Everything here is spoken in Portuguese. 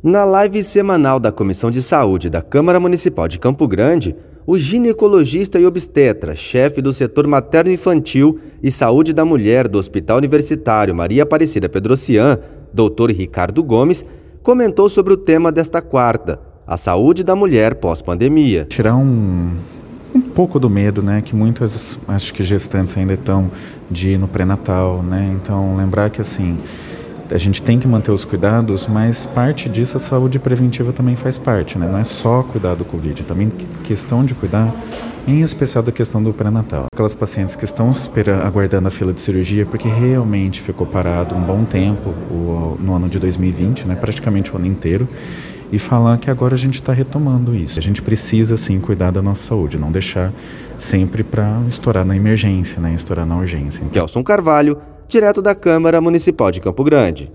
Na live semanal da Comissão de Saúde da Câmara Municipal de Campo Grande, o ginecologista e obstetra, chefe do setor materno-infantil e saúde da mulher do Hospital Universitário Maria Aparecida Pedrocian, Dr. Ricardo Gomes, comentou sobre o tema desta quarta, a saúde da mulher pós-pandemia. Tirar um, um pouco do medo, né, que muitas, acho que gestantes ainda estão de ir no pré-natal, né, então lembrar que assim, a gente tem que manter os cuidados, mas parte disso a saúde preventiva também faz parte, né? Não é só cuidar do Covid, também questão de cuidar, em especial da questão do pré-natal. Aquelas pacientes que estão esperando, aguardando a fila de cirurgia porque realmente ficou parado um bom tempo o, no ano de 2020, né? Praticamente o ano inteiro e falar que agora a gente está retomando isso. A gente precisa sim cuidar da nossa saúde, não deixar sempre para estourar na emergência, né? Estourar na urgência. Kelson Carvalho direto da Câmara Municipal de Campo Grande.